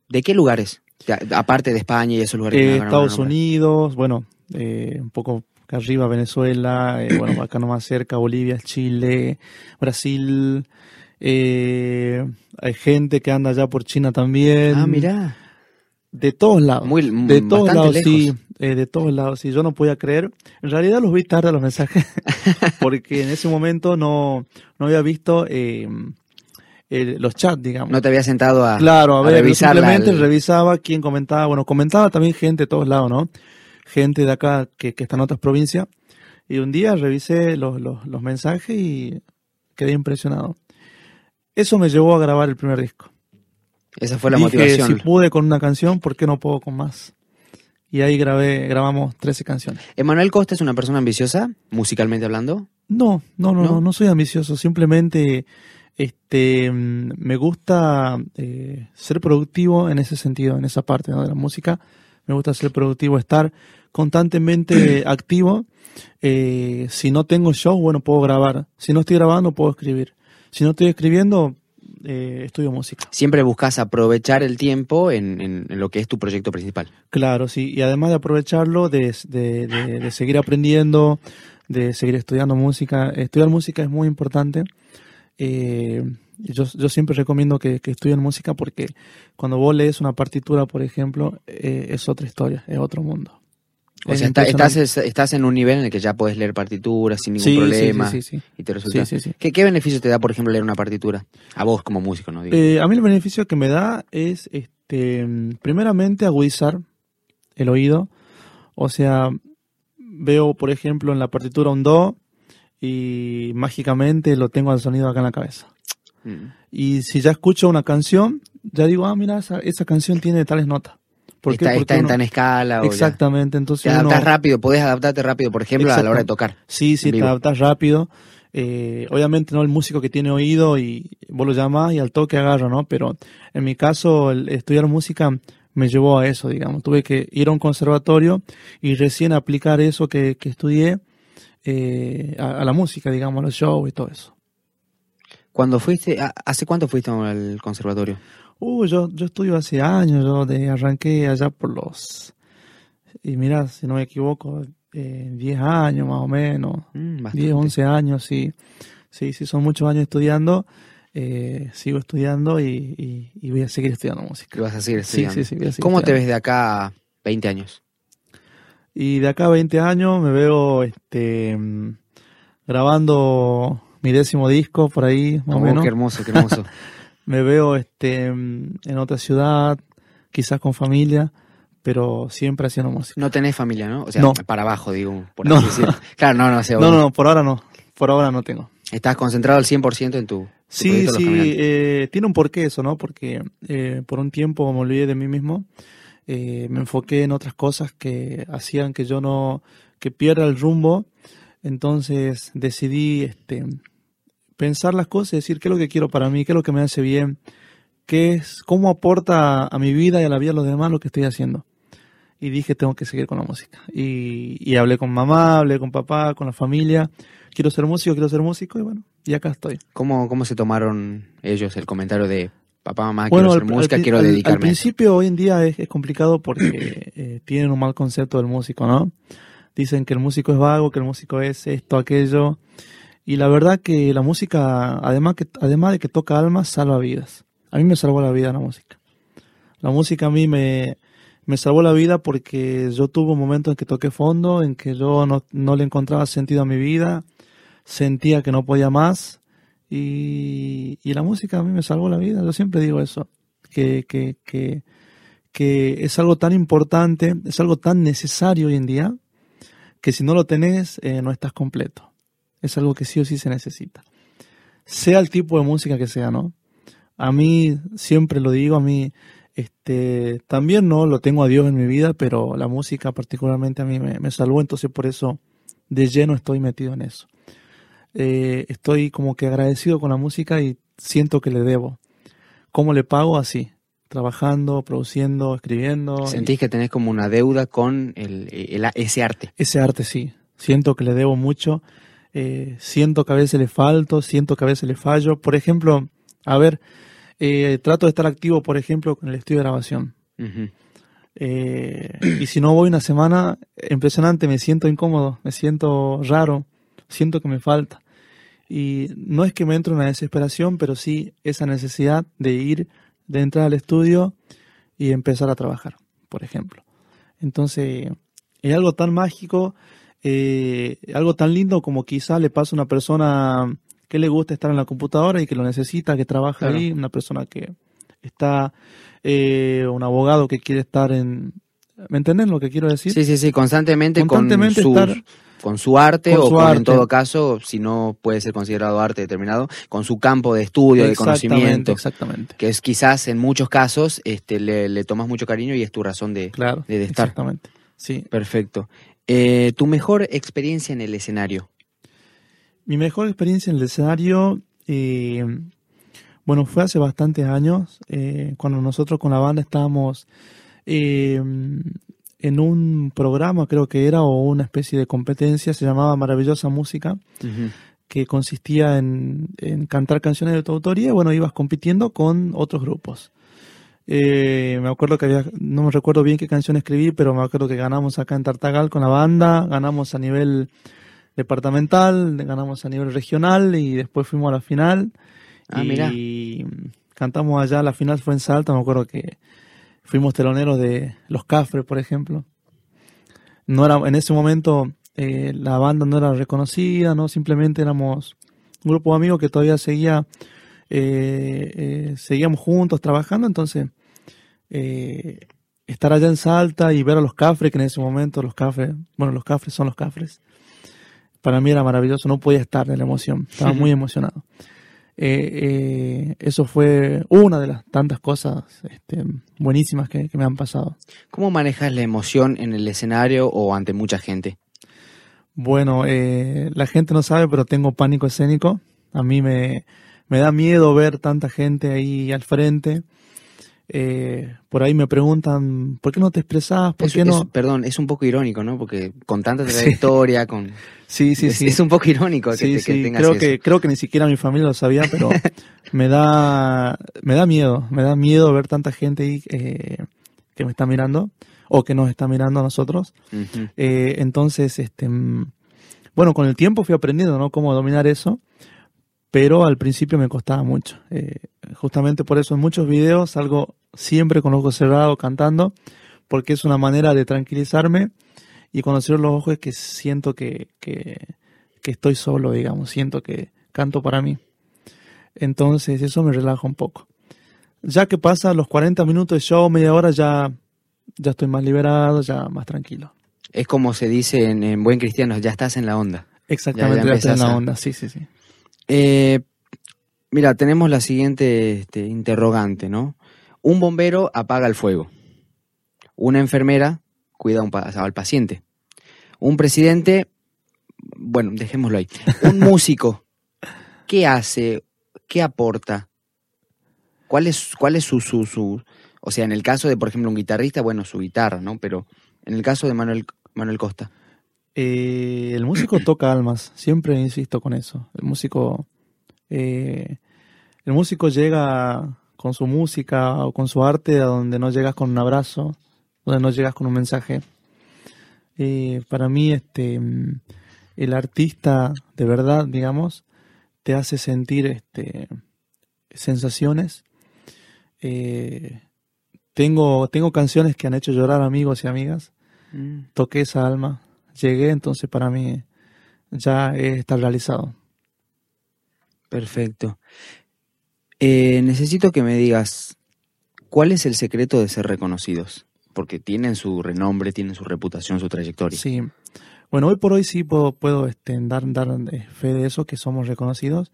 ¿De qué lugares? Aparte de España y esos lugares. Eh, Estados Unidos, bueno, eh, un poco acá arriba Venezuela, bueno, acá nomás cerca Bolivia, Chile, Brasil. hay gente que anda allá por China también. Ah, mira. De todos lados. Muy, de todos lados, sí. de todos lados, sí. Yo no podía creer. En realidad los vi tarde los mensajes, porque en ese momento no, no había visto eh, los chats, digamos. No te había sentado a, claro, a, ver, Simplemente revisaba quién comentaba. Bueno, comentaba también gente de todos lados, ¿no? Gente de acá que, que está en otras provincias. Y un día revisé los, los, los mensajes y quedé impresionado. Eso me llevó a grabar el primer disco. Esa fue la motivación. Si pude con una canción, ¿por qué no puedo con más? Y ahí grabé, grabamos 13 canciones. ¿Emanuel Costa es una persona ambiciosa, musicalmente hablando? No, no, no, no, no, soy ambicioso. Simplemente Este, me gusta eh, ser productivo en ese sentido, en esa parte de la música. Me gusta ser productivo, estar constantemente activo. Eh, si no tengo show, bueno, puedo grabar. Si no estoy grabando, puedo escribir. Si no estoy escribiendo, eh, estudio música. Siempre buscas aprovechar el tiempo en, lo que es tu proyecto principal. Claro, sí. Y además de aprovecharlo, de, de seguir aprendiendo, de seguir estudiando música. Estudiar música es muy importante. Eh, yo, yo, siempre recomiendo que, que, estudien música porque cuando vos lees una partitura, por ejemplo, eh, es otra historia, es otro mundo. O sea, estás, estás en un nivel en el que ya puedes leer partituras sin ningún problema. Sí, sí, y te resulta. ¿Qué, ¿Qué, beneficio te da, por ejemplo, leer una partitura? A vos como músico, ¿no? Eh, a mí el beneficio que me da es, este, primeramente, agudizar el oído. O sea, veo, por ejemplo, en la partitura un do y mágicamente lo tengo al sonido acá en la cabeza. Mm. Y si ya escucho una canción, ya digo, ah, mira, esa, esa canción tiene tales notas. ¿Por está, está en tan escala. Exactamente, entonces. Te adaptas rápido, podés adaptarte rápido, por ejemplo, a la hora de tocar. Sí, sí, te adaptas rápido. Eh, obviamente no el músico que tiene oído y vos lo llamás y al toque agarra, ¿no? Pero en mi caso, el estudiar música me llevó a eso, digamos. Tuve que ir a un conservatorio y recién aplicar eso que, que estudié eh, a, la música, digamos, a los shows y todo eso. Cuando fuiste, ¿hace cuánto fuiste al conservatorio? Uh, yo, yo estudio hace años, yo de, arranqué allá por los, y mira, si no me equivoco, eh, 10 años más o menos, 10, mm, 11 años, sí, sí, sí, son muchos años estudiando. Eh, sigo estudiando y, voy a seguir estudiando música. vas a seguir estudiando? Sí, sí, sí. ¿Cómo te ves de acá 20 años? Y de acá a 20 años me veo este grabando mi décimo disco por ahí, más o oh, menos. Qué hermoso, qué hermoso. me veo este en otra ciudad, quizás con familia, pero siempre haciendo música. No tenés familia, ¿no? O sea, para abajo, digo, por así decirlo. Claro, no, no, no, no, por ahora no. Por ahora no tengo. Estás concentrado al 100% en tu Sí, sí, eh, tiene un porqué eso, ¿no? Porque eh, por un tiempo me olvidé de mí mismo, eh, me enfoqué en otras cosas que hacían que yo no, que pierda el rumbo, entonces decidí este, pensar las cosas y decir qué es lo que quiero para mí, qué es lo que me hace bien, qué es, cómo aporta a mi vida y a la vida de los demás lo que estoy haciendo. Y dije, tengo que seguir con la música. Y, y hablé con mamá, hablé con papá, con la familia, quiero ser músico, quiero ser músico, y bueno, y acá estoy. ¿Cómo, cómo se tomaron ellos el comentario de papá, mamá, quiero ser música, quiero dedicarme? Al principio, hoy en día es, complicado porque eh, tienen un mal concepto del músico, ¿no? Dicen que el músico es vago, que el músico es esto, aquello. Y la verdad que la música, además, que, además de que toca almas, salva vidas. A mí me salvó la vida la música. La música a mí me, me salvó la vida porque yo tuve un momento en que toqué fondo, en que yo no, no le encontraba sentido a mi vida, sentía que no podía más y, la música a mí me salvó la vida. Yo siempre digo eso, que, que, que, que, es algo tan importante, es algo tan necesario hoy en día, que si no lo tenés eh, no estás completo. Es algo que sí o sí se necesita. Sea el tipo de música que sea, ¿no? A mí, siempre lo digo, a mí este, también no lo tengo a Dios en mi vida, pero la música particularmente a mí me, me salvó, entonces por eso de lleno estoy metido en eso. Eh, estoy como que agradecido con la música y siento que le debo. ¿Cómo le pago? Así, trabajando, produciendo, escribiendo. ¿Sentís que tenés como una deuda con el, ese arte? Ese arte, sí. Siento que le debo mucho. Eh, siento que a veces le falto, siento que a veces le fallo. Por ejemplo, a ver, eh, trato de estar activo, por ejemplo, con el estudio de grabación. y si no voy una semana, impresionante, me siento incómodo, me siento raro, siento que me falta. Y no es que me entre una desesperación, pero sí esa necesidad de ir, de entrar al estudio y empezar a trabajar, por ejemplo. Entonces, es algo tan mágico, eh, algo tan lindo como quizá le pasa a una persona que le gusta estar en la computadora y que lo necesita, que trabaja ahí, una persona que está, eh, un abogado que quiere estar en... ¿Me entienden lo que quiero decir? Sí, sí, sí, constantemente, constantemente con estar con su arte o en todo caso, si no puede ser considerado arte determinado, con su campo de estudio, de conocimiento. Exactamente. Que es quizás en muchos casos este, le, tomas mucho cariño y es tu razón de, claro, de estar. Exactamente. Sí. Perfecto. Eh, ¿Tu mejor experiencia en el escenario? Mi mejor experiencia en el escenario, eh, Bueno, fue hace bastantes años, eh, cuando nosotros con la banda estábamos eh, en un programa, creo que era, o una especie de competencia, se llamaba Maravillosa Música, que consistía en, cantar canciones de tu autoría, y bueno, ibas compitiendo con otros grupos. Eh, me acuerdo que había, no me recuerdo bien qué canción escribí, pero me acuerdo que ganamos acá en Tartagal con la banda, ganamos a nivel departamental, ganamos a nivel regional y después fuimos a la final. Ah, y cantamos allá, la final fue en Salta, me acuerdo que fuimos teloneros de Los Cafres, por ejemplo. No era, en ese momento eh, la banda no era reconocida, no simplemente éramos un grupo de amigos que todavía seguía, eh, eh, seguíamos juntos trabajando, entonces estar allá en Salta y ver a los Cafres, que en ese momento los Cafres, bueno, los Cafres son los Cafres, para mí era maravilloso, no podía estar de la emoción, estaba muy emocionado. Eh, eh, eso fue una de las tantas cosas este, buenísimas que, me han pasado. ¿Cómo manejas la emoción en el escenario o ante mucha gente? Bueno, eh, la gente no sabe, pero tengo pánico escénico. A mí me, me da miedo ver tanta gente ahí al frente. Eh, por ahí me preguntan, ¿por qué no te expresás? ¿Por qué no? perdón, es un poco irónico, ¿no? Porque con tanta trayectoria, con... Sí, sí, sí. Es un poco irónico que, creo Que, creo que ni siquiera mi familia lo sabía, pero me da me da miedo, me da miedo ver tanta gente ahí eh, que me está mirando o que nos está mirando a nosotros. Eh, entonces, este, mm, bueno, con el tiempo fui aprendiendo, ¿no? Cómo dominar eso pero al principio me costaba mucho. Eh, justamente por eso en muchos videos salgo siempre con los ojos cerrados cantando, porque es una manera de tranquilizarme y cuando cierro los ojos es que siento que, que, estoy solo, digamos, siento que canto para mí. Entonces eso me relaja un poco. Ya que pasa los 40 minutos de show, media hora, ya, ya estoy más liberado, ya más tranquilo. Es como se dice en, buen cristiano, ya estás en la onda. Exactamente, ya, estás en la onda, sí, sí, sí. Eh, mira, tenemos la siguiente este, interrogante, ¿no? Un bombero apaga el fuego. Una enfermera cuida al paciente. Un presidente, bueno, dejémoslo ahí. Un músico, ¿qué hace? ¿Qué aporta? ¿Cuál es, cuál es su, su, su, o sea, en el caso de, por ejemplo, un guitarrista, bueno, su guitarra, ¿no? Pero en el caso de Manuel, Manuel Costa. Eh, el músico toca almas, siempre insisto con eso. El músico, eh, el músico llega con su música o con su arte a donde no llegas con un abrazo, donde no llegas con un mensaje. Eh, para mí, este, el artista de verdad, digamos, te hace sentir este, sensaciones. tengo, tengo canciones que han hecho llorar amigos y amigas. Mm. Toqué esa alma llegué, entonces para mí ya está realizado. Perfecto. Eh, necesito que me digas, ¿cuál es el secreto de ser reconocidos? Porque tienen su renombre, tienen su reputación, su trayectoria. Sí. Bueno, hoy por hoy sí puedo, puedo este, dar, dar eh, fe de eso, que somos reconocidos.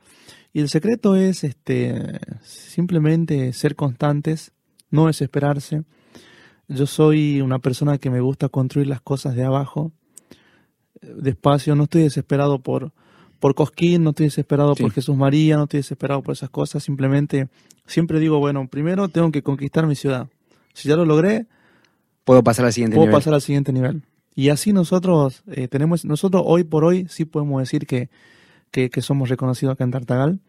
Y el secreto es este, simplemente ser constantes, no desesperarse. Yo soy una persona que me gusta construir las cosas de abajo despacio, no estoy desesperado por, por Cosquín, no estoy desesperado por Jesús María, no estoy desesperado por esas cosas, simplemente siempre digo, bueno, primero tengo que conquistar mi ciudad. Si ya lo logré, puedo pasar al siguiente puedo pasar al siguiente nivel. Y así nosotros eh, tenemos, nosotros hoy por hoy sí podemos decir que, que, somos reconocidos acá en Tartagal.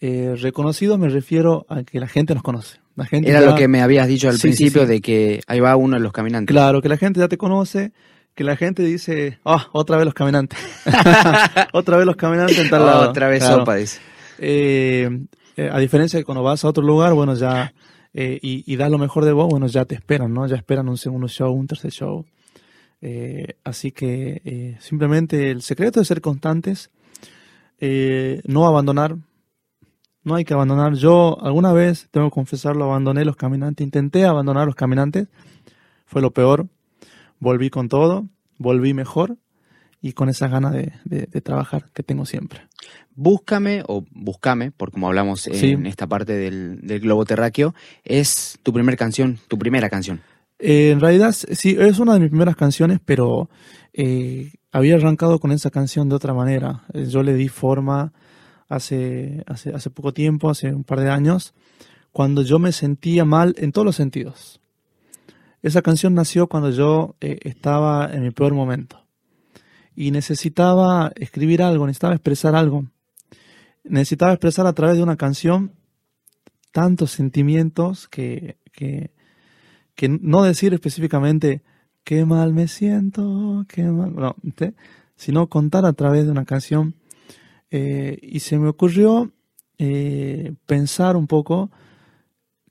Eh, reconocidos me refiero a que la gente nos conoce. La gente Era lo que me habías dicho al principio de que ahí va uno de los caminantes. Claro, que la gente ya te conoce, que la gente dice, ah, otra vez los caminantes. otra vez los caminantes en tal lado. Otra vez sopa, dice. Eh, eh, a diferencia de cuando vas a otro lugar, bueno, ya, eh, y, y, das lo mejor de vos, bueno, ya te esperan, ¿no? Ya esperan un segundo show, un tercer show. así que simplemente el secreto es ser constantes, no abandonar. No hay que abandonar. Yo alguna vez, tengo que confesarlo, abandoné los caminantes, intenté abandonar los caminantes. Fue lo peor volví con todo, volví mejor y con esas ganas de, trabajar que tengo siempre. Búscame o Búscame, por como hablamos en esta parte del, globo terráqueo, es tu primera canción, tu primera canción. Eh, en realidad sí, es una de mis primeras canciones, pero eh, había arrancado con esa canción de otra manera. Eh, yo le di forma hace, hace, hace poco tiempo, hace un par de años, cuando yo me sentía mal en todos los sentidos. Esa canción nació cuando yo eh, estaba en mi peor momento y necesitaba escribir algo, necesitaba expresar algo. Necesitaba expresar a través de una canción tantos sentimientos que, que, que no decir específicamente qué mal me siento, qué mal, no, sino contar a través de una canción. Eh, y se me ocurrió eh, pensar un poco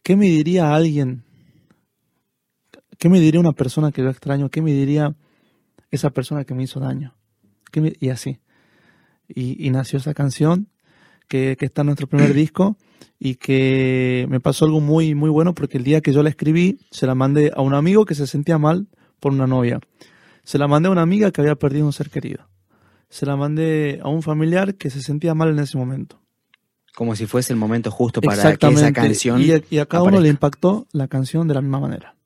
qué me diría alguien, qué me diría una persona que yo extraño, qué me diría esa persona que me hizo daño. y así. Y, nació esa canción que, que, está en nuestro primer disco y que me pasó algo muy, muy bueno porque el día que yo la escribí se la mandé a un amigo que se sentía mal por una novia. Se la mandé a una amiga que había perdido un ser querido. Se la mandé a un familiar que se sentía mal en ese momento. Como si fuese el momento justo para que esa canción. Y, y a cada uno le impactó la canción de la misma manera.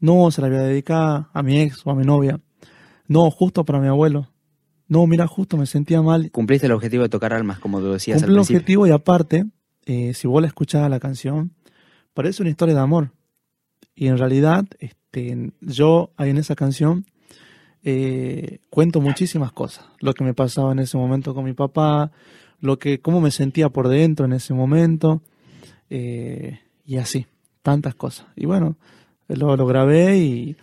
No se la había dedicado a mi ex o a mi novia. No, justo para mi abuelo. No, mira, justo me sentía mal. Cumpliste el objetivo de tocar almas, como tú decías Cumplí el objetivo y aparte, eh, si vos la escuchabas la canción, parece una historia de amor. Y en realidad, este, yo ahí en esa canción eh, cuento muchísimas cosas. Lo que me pasaba en ese momento con mi papá, lo que, cómo me sentía por dentro en ese momento, eh, y así, tantas cosas. Y bueno, lo, lo grabé y,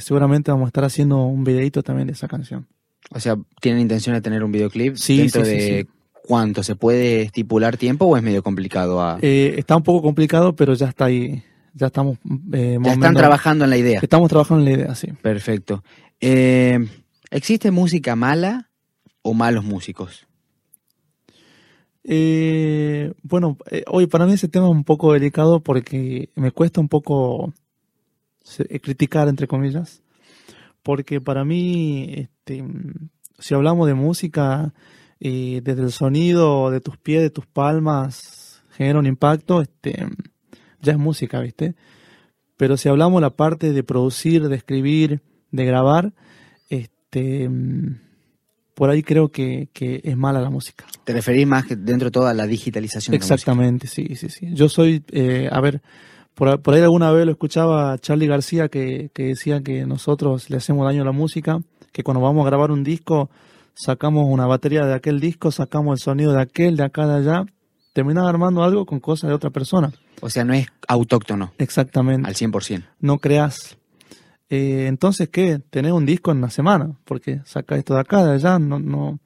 seguramente vamos a estar haciendo un videito también de esa canción. O sea, ¿tienen intención de tener un videoclip sí, dentro sí, de cuánto? ¿Se puede estipular tiempo o es medio complicado? A... Eh, está un poco complicado, pero ya está ahí. Ya estamos. Eh, ya están trabajando en la idea. Estamos trabajando en la idea, sí. Perfecto. Eh, ¿Existe música mala o malos músicos? Bueno, hoy para mí ese tema es un poco delicado porque me cuesta un poco criticar, entre comillas, porque para mí, este, si hablamos de música, eh, desde el sonido de tus pies, de tus palmas, genera un impacto, este, ya es música, ¿viste? Pero si hablamos la parte de producir, de escribir, de grabar, este por ahí creo que, es mala la música. ¿Te referís más dentro de toda la digitalización? Exactamente, sí, sí, sí. Yo soy, eh, a ver, por, por, ahí alguna vez lo escuchaba Charlie García que, que, decía que nosotros le hacemos daño a la música, que cuando vamos a grabar un disco sacamos una batería de aquel disco, sacamos el sonido de aquel, de acá, de allá, terminas armando algo con cosas de otra persona. O sea, no es autóctono. Exactamente. Al 100%. No creas eh, entonces, ¿qué? Tener un disco en una semana, porque saca esto de acá, de allá, no, no.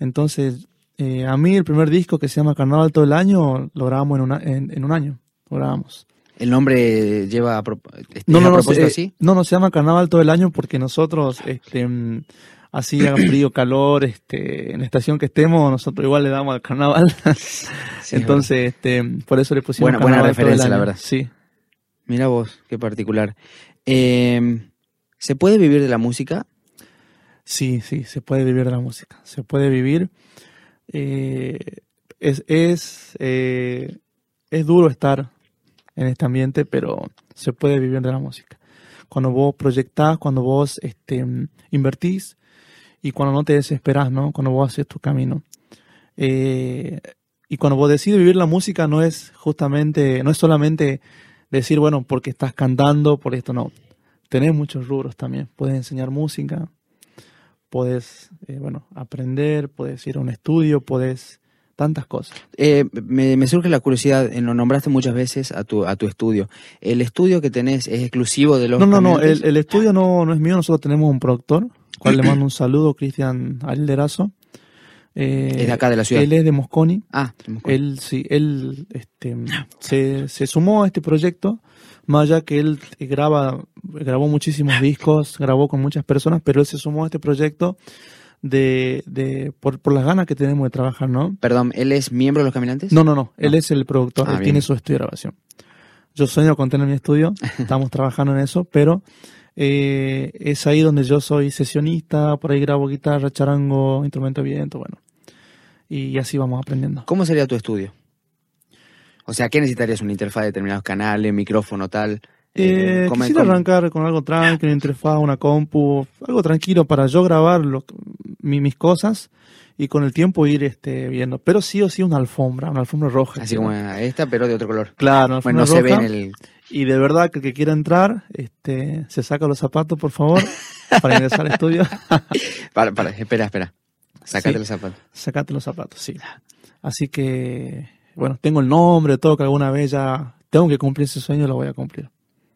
Entonces, eh, a mí el primer disco que se llama Carnaval todo el año, lo grabamos en, una, en, un año, lo grabamos. ¿El nombre lleva a, no, no, no, así? No, no, se llama Carnaval todo el año porque nosotros, este, así haga frío, calor, este, en la estación que estemos, nosotros igual le damos al carnaval. Entonces, este, por eso le pusimos buena, buena referencia, la verdad. Sí. Mira vos, qué particular. Eh, ¿Se puede vivir de la música? Sí, sí, se puede vivir de la música. Se puede vivir. Eh, es, es, eh, es duro estar en este ambiente, pero se puede vivir de la música. Cuando vos proyectás, cuando vos este, invertís y cuando no te desesperás, ¿no? Cuando vos haces tu camino. Eh, y cuando vos decides vivir la música no es justamente, no es solamente decir, bueno, porque estás cantando, por esto no. Tenés muchos rubros también. Puedes enseñar música, puedes, eh, bueno, aprender, puedes ir a un estudio, puedes tantas cosas. Eh, me, surge la curiosidad, eh, lo nombraste muchas veces a tu, a tu estudio. ¿El estudio que tenés es exclusivo de los No, no, no, el, estudio no, no es mío, nosotros tenemos un productor, cual le mando un saludo, Cristian Alderazo. Eh, es de acá de la ciudad. Él es de Mosconi. Ah, de Mosconi. Él, sí, él este, se, se, sumó a este proyecto, más allá que él graba, grabó muchísimos discos, grabó con muchas personas, pero él se sumó a este proyecto de, de por, por las ganas que tenemos de trabajar, ¿no? Perdón, ¿él es miembro de Los Caminantes? No, no, no, él es el productor, ah, él tiene su estudio de grabación. Yo sueño con tener mi estudio, estamos trabajando en eso, pero eh, es ahí donde yo soy sesionista, por ahí grabo guitarra, charango, instrumento de viento, bueno y así vamos aprendiendo. ¿Cómo sería tu estudio? O sea, ¿qué necesitarías? ¿Una interfaz de determinados canales, micrófono, tal? Eh, eh quisiera arrancar con algo tranquilo, una interfaz, una compu, algo tranquilo para yo grabar. Lo, mis cosas y con el tiempo ir este, viendo. Pero sí o sí una alfombra, una alfombra roja. Así como esta, pero de otro color. Claro, bueno, no se ve en el... Y de verdad que el que quiera entrar, este, se saca los zapatos, por favor, para ingresar al estudio. para, para, espera, espera. Sácate los zapatos. Sácate los zapatos, sí. Así que, bueno, tengo el nombre, todo que alguna vez ya tengo que cumplir ese sueño, lo voy a cumplir.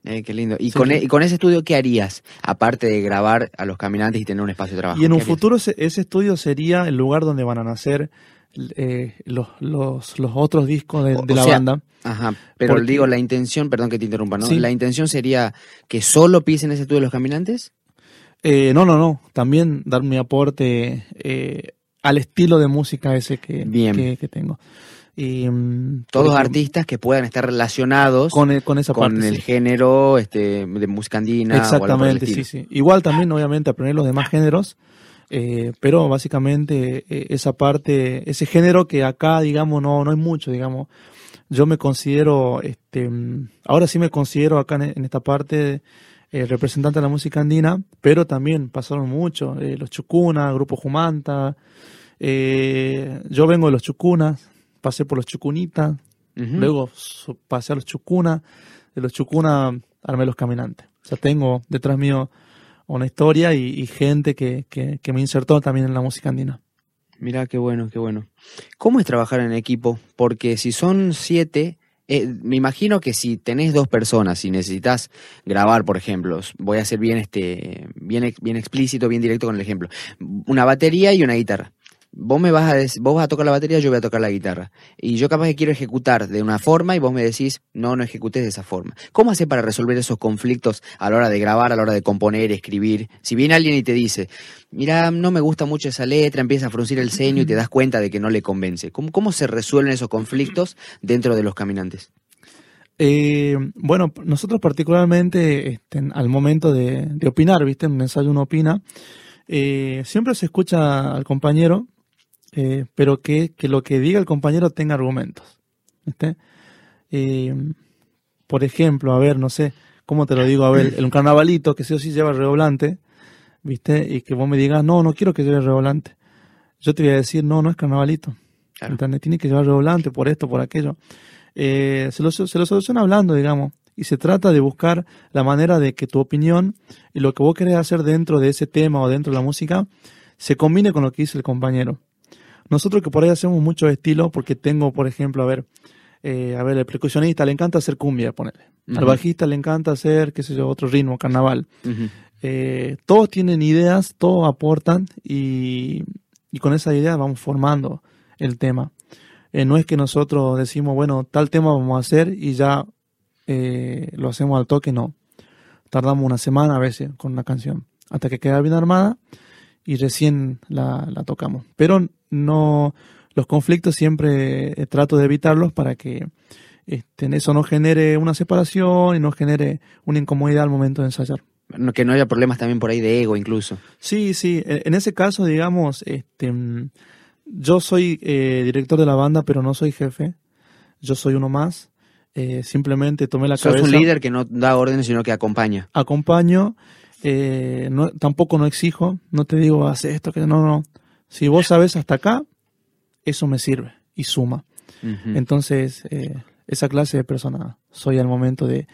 Eh, qué lindo. ¿Y, con, e, con, ese estudio qué harías? Aparte de grabar a los caminantes y tener un espacio de trabajo. Y en un futuro ese, estudio sería el lugar donde van a nacer eh, los, los, los, otros discos de, la banda. Ajá, pero digo, la intención, perdón que te interrumpa, ¿no? ¿La intención sería que solo pisen ese estudio de los caminantes? Eh, no, no, no. También dar mi aporte eh, al estilo de música ese que, que tengo. Y, mm, Todos artistas que puedan estar relacionados con el, con esa con el género este, de música andina. Exactamente, sí, sí. Igual también, obviamente, aprender los demás géneros, eh, pero básicamente eh, esa parte, ese género que acá, digamos, no, no hay mucho, digamos. Yo me considero, este, mm, ahora sí me considero acá en, esta parte eh, representante de la música andina, pero también pasaron mucho, los Chucuna, Grupo Jumanta, yo vengo de los Chucunas, pasé por los Chucunitas, luego pasé a los Chucuna, de los Chucuna armé los caminantes. O sea, tengo detrás mío una historia y, gente que, me insertó también en la música andina. Mira, qué bueno, qué bueno. ¿Cómo es trabajar en equipo? Porque si son siete, eh, me imagino que si tenés dos personas y necesitas grabar, por ejemplo, voy a ser bien, este, bien, bien explícito, bien directo con el ejemplo, una batería y una guitarra vos me vas a vos vas a tocar la batería, yo voy a tocar la guitarra. Y yo capaz que quiero ejecutar de una forma y vos me decís, no, no ejecutes de esa forma. ¿Cómo hace para resolver esos conflictos a la hora de grabar, a la hora de componer, escribir? Si viene alguien y te dice, mira, no me gusta mucho esa letra, empieza a fruncir el ceño y te das cuenta de que no le convence. ¿Cómo, cómo se resuelven esos conflictos dentro de los caminantes? Eh, bueno, nosotros particularmente este, al momento de, opinar, ¿viste? En un ensayo uno opina, eh, siempre se escucha al compañero eh, pero que, lo que diga el compañero tenga argumentos. Eh, por ejemplo, a ver, no sé, ¿cómo te lo digo? A ver, un carnavalito que sí o sí lleva redoblante, ¿viste? Y que vos me digas, no, no quiero que lleve redoblante. Yo te voy a decir, no, no es carnavalito. Tiene que llevar redoblante por esto, por aquello. Eh, se, lo, se lo soluciona hablando, digamos. Y se trata de buscar la manera de que tu opinión y lo que vos querés hacer dentro de ese tema o dentro de la música se combine con lo que dice el compañero. Nosotros que por ahí hacemos muchos estilos, porque tengo, por ejemplo, a ver, eh, a ver, el percusionista le encanta hacer cumbia, ponerle. Al bajista le encanta hacer, qué sé yo, otro ritmo, carnaval. Eh, todos tienen ideas, todos aportan y, con esa idea vamos formando el tema. Eh, no es que nosotros decimos, bueno, tal tema vamos a hacer y ya lo hacemos al toque, no. Tardamos una semana a veces con una canción, hasta que queda bien armada y recién la, la tocamos. Pero no los conflictos siempre eh, trato de evitarlos para que este, eso no genere una separación y no genere una incomodidad al momento de ensayar. Que no haya problemas también por ahí de ego incluso. Sí, sí. E, en ese caso, digamos, este, yo soy eh, director de la banda, pero no soy jefe. Yo soy uno más. Eh, simplemente tomé la cabeza. Sos un líder que no da órdenes, sino que acompaña. Acompaño. No, tampoco no exijo. No te digo, haz esto, que no, no. Si vos sabes hasta acá, eso me sirve y suma. Entonces, eh, esa clase de persona soy al momento de,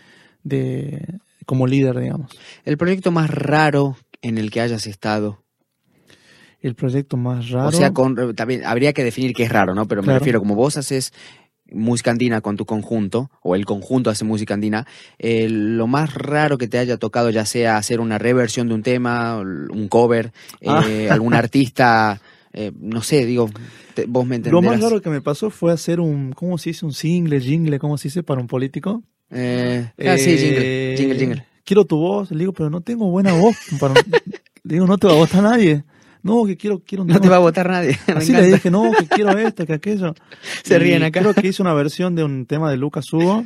de, como líder, digamos. ¿El proyecto más raro en el que hayas estado? El proyecto más raro. O sea, con, también habría que definir qué es raro, ¿no? Pero me refiero, como vos haces música andina con tu conjunto, o el conjunto hace música andina, eh, lo más raro que te haya tocado, ya sea hacer una reversión de un tema, un cover, eh, ah. algún artista eh, no sé, digo, vos me entenderás. Lo más raro que me pasó fue hacer un, ¿cómo se dice? Un single, jingle, ¿cómo se dice para un político? Eh, ah, sí, jingle, jingle, jingle. Quiero tu voz, le digo, pero no tengo buena voz. Para... le digo, no te va a votar nadie. No, que quiero, quiero No te va a votar nadie. Así le dije, no, que quiero esto, que aquello. Se ríen acá. Creo que hice una versión de un tema de Lucas Hugo,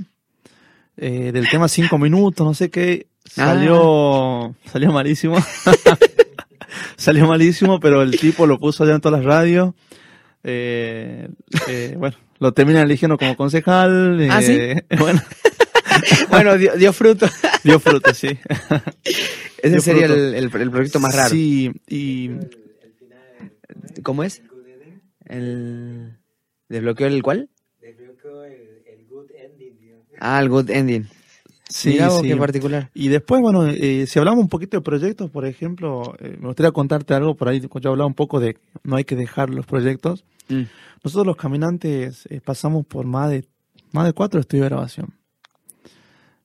eh, del tema cinco minutos, no sé qué. Salió, ah. salió malísimo. salió malísimo, pero el tipo lo puso allá en todas las radios. Eh, eh, bueno, lo termina eligiendo como concejal. ¿Ah, sí? Bueno, bueno dio, fruto. dio fruto, sí. Ese sería el, el, proyecto más raro. Sí, y ¿Cómo es? El... ¿Desbloqueó el cuál? Desbloqueó el, el good ending. digamos. Ah, el good ending. Sí, Mirá vos sí. qué particular. Y después, bueno, eh, si hablamos un poquito de proyectos, por ejemplo, eh, me gustaría contarte algo por ahí. Yo hablaba un poco de no hay que dejar los proyectos. Mm. Nosotros los caminantes eh, pasamos por más de más de cuatro estudios de grabación.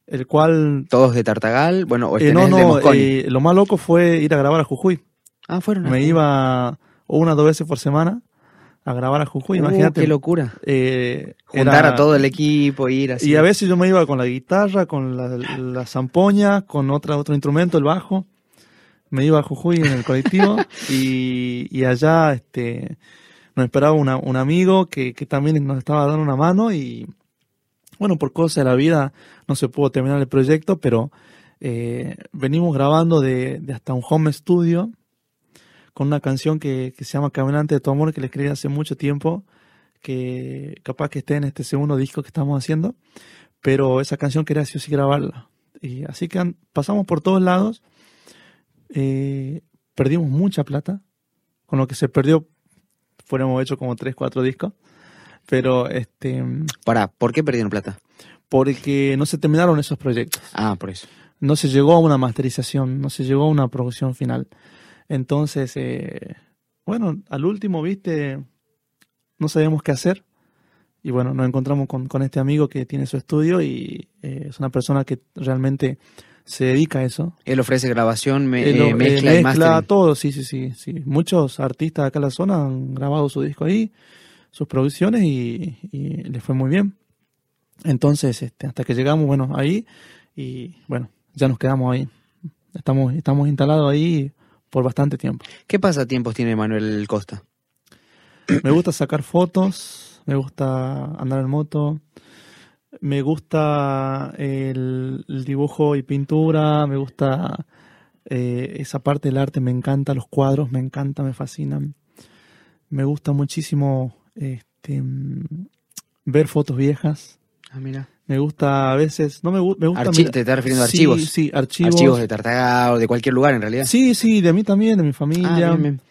El cual Todos de Tartagal, bueno, o eh, tenés no, de no, Mosconi. eh, lo más loco fue ir a grabar a Jujuy. ah, fueron. a- Me iba una o dos veces por semana a grabar a Jujuy. Uh, Imagínate. qué locura. eh, Juntar era- a todo el equipo, ir así. Y a veces yo me iba con la guitarra, con la, la zampoña, con otra, otro instrumento, el bajo. Me iba a Jujuy en el colectivo y, y allá este, nos esperaba una- un amigo que, que también nos estaba dando una mano y bueno, por cosas de la vida no se pudo terminar el proyecto, pero eh, venimos grabando de, de hasta un home studio con una canción que, que se llama Caminante de tu amor que le escribí hace mucho tiempo que capaz que esté en este segundo disco que estamos haciendo, pero esa canción quería sí o sí grabarla. Y así que pasamos por todos lados, eh, perdimos mucha plata, con lo que se perdió fuéramos hecho como 3, 4 discos, pero este Pará, ¿por qué perdieron plata? porque no se terminaron esos proyectos, Ah, por eso. no se llegó a una masterización, no se llegó a una producción final. Entonces, eh, bueno, al último, viste, no sabíamos qué hacer. Y bueno, nos encontramos con, con este amigo que tiene su estudio y eh, es una persona que realmente se dedica a eso. Él ofrece grabación, me, Él eh, mezcla eh, y mastering. todo, sí, sí, sí, sí. Muchos artistas de acá en la zona han grabado su disco ahí, sus producciones y, y les fue muy bien. Entonces, este, hasta que llegamos, bueno, ahí y bueno, ya nos quedamos ahí. Estamos, estamos instalados ahí por bastante tiempo. ¿Qué pasatiempos tiene Manuel Costa? Me gusta sacar fotos, me gusta andar en moto, me gusta el, el dibujo y pintura, me gusta eh, esa parte del arte, me encanta, los cuadros me encanta, me fascinan. Me gusta muchísimo este, mm, ver fotos viejas. Ah, mira. Me gusta a veces, no me, gu- me gusta Archi- ¿Te estás refiriendo a Sí, archivos? Sí, archivos. Archivos de o de cualquier lugar, en realidad. Sí, sí, de mí también, de mi Ah, familia. bien, bien.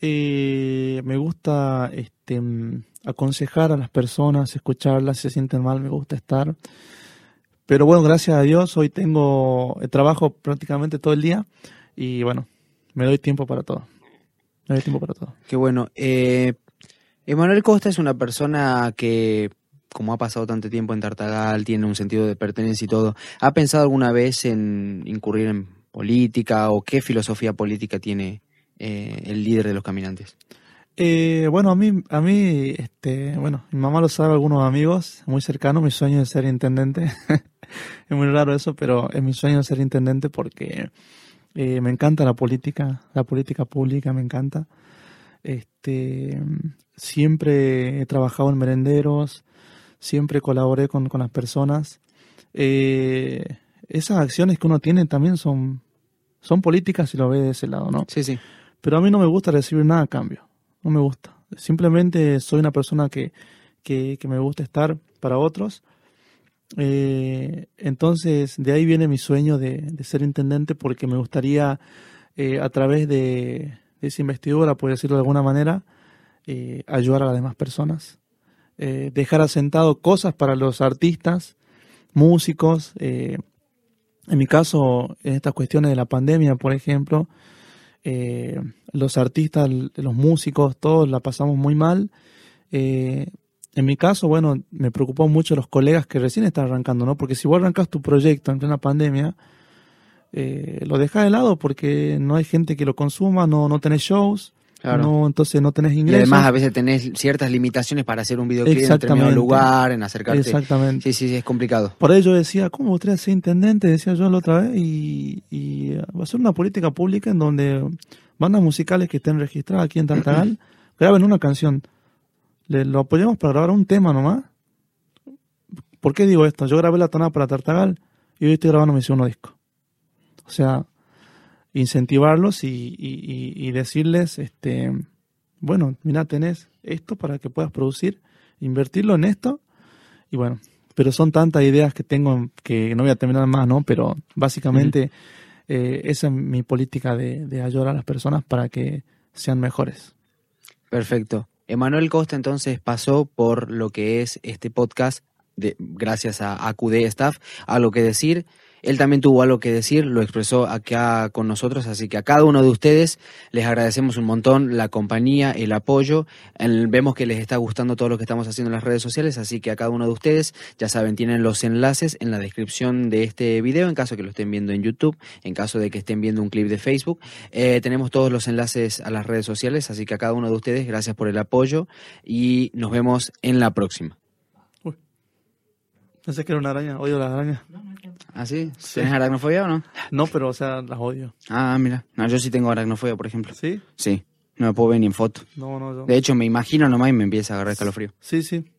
Eh, me gusta este, aconsejar a las personas, escucharlas, si se sienten mal, me gusta estar. Pero bueno, gracias a Dios, hoy tengo eh, trabajo prácticamente todo el día y bueno, me doy tiempo para todo. Me doy tiempo para todo. Qué bueno. Eh, Emanuel Costa es una persona que, como ha pasado tanto tiempo en Tartagal, tiene un sentido de pertenencia y todo. ¿Ha pensado alguna vez en incurrir en política o qué filosofía política tiene eh, el líder de los caminantes? Eh, bueno, a mí, a mí, este, bueno, mi mamá lo sabe, algunos amigos muy cercanos, mi sueño es ser intendente. es muy raro eso, pero es mi sueño ser intendente porque eh, me encanta la política, la política pública me encanta. Este, siempre he trabajado en merenderos, siempre colaboré con, con las personas. Eh, esas acciones que uno tiene también son, son políticas si lo ve de ese lado, ¿no? Sí, sí. Pero a mí no me gusta recibir nada a cambio. No me gusta. Simplemente soy una persona que, que, que me gusta estar para otros. Eh, entonces, de ahí viene mi sueño de, de ser intendente porque me gustaría, eh, a través de, de esa investidura, por decirlo de alguna manera, eh, ayudar a las demás personas. Eh, dejar asentado cosas para los artistas, músicos. eh, en mi caso, en estas cuestiones de la pandemia, por ejemplo, eh, los artistas, los músicos, todos la pasamos muy mal. En mi caso, bueno, me preocupó mucho los colegas que recién están arrancando, ¿no? Porque si vos arrancas tu proyecto en plena pandemia, lo dejas de lado porque no hay gente que lo consuma, no, no tenés shows, Claro. no, entonces no tenés y ingresos. además a veces tenés ciertas limitaciones para hacer un videoclip en determinado lugar, en acercarte. Exactamente. Sí, sí, sí, es complicado. Por ello decía, ¿cómo usted ser intendente? Decía yo la otra vez, y, y va a ser una política pública en donde bandas musicales que estén registradas aquí en Tartagal graben una canción. Le, lo apoyamos para grabar un tema nomás. ¿Por qué digo esto? Yo grabé la tonada para Tartagal y hoy estoy grabando mi segundo disco. O sea, incentivarlos y, y- y- y decirles, este, bueno, mira, tenés esto para que puedas producir, invertirlo en esto y bueno, pero son tantas ideas que tengo que no voy a terminar más, ¿no? Pero básicamente eh, esa es mi política de, de ayudar a las personas para que sean mejores. Perfecto. Emanuel Costa entonces pasó por lo que es este podcast, de, gracias a AQD Staff, a lo que decir. Él también tuvo algo que decir, lo expresó acá con nosotros, así que a cada uno de ustedes les agradecemos un montón la compañía, el apoyo. Vemos que les está gustando todo lo que estamos haciendo en las redes sociales, así que a cada uno de ustedes, ya saben, tienen los enlaces en la descripción de este video, en caso que lo estén viendo en YouTube, en caso de que estén viendo un clip de Facebook. Eh, tenemos todos los enlaces a las redes sociales, así que a cada uno de ustedes, gracias por el apoyo y nos vemos en la próxima. Pensé que era una araña, odio las arañas. ¿Ah, sí? Sí. ¿Tienes aracnofobia o no? No, pero o sea, las odio. Ah, mira. No, yo sí tengo aracnofobia, por ejemplo. ¿Sí? Sí. No me puedo ver ni en foto. No, no, yo. De hecho, me imagino nomás y me empieza a agarrar escalofrío. Sí, sí.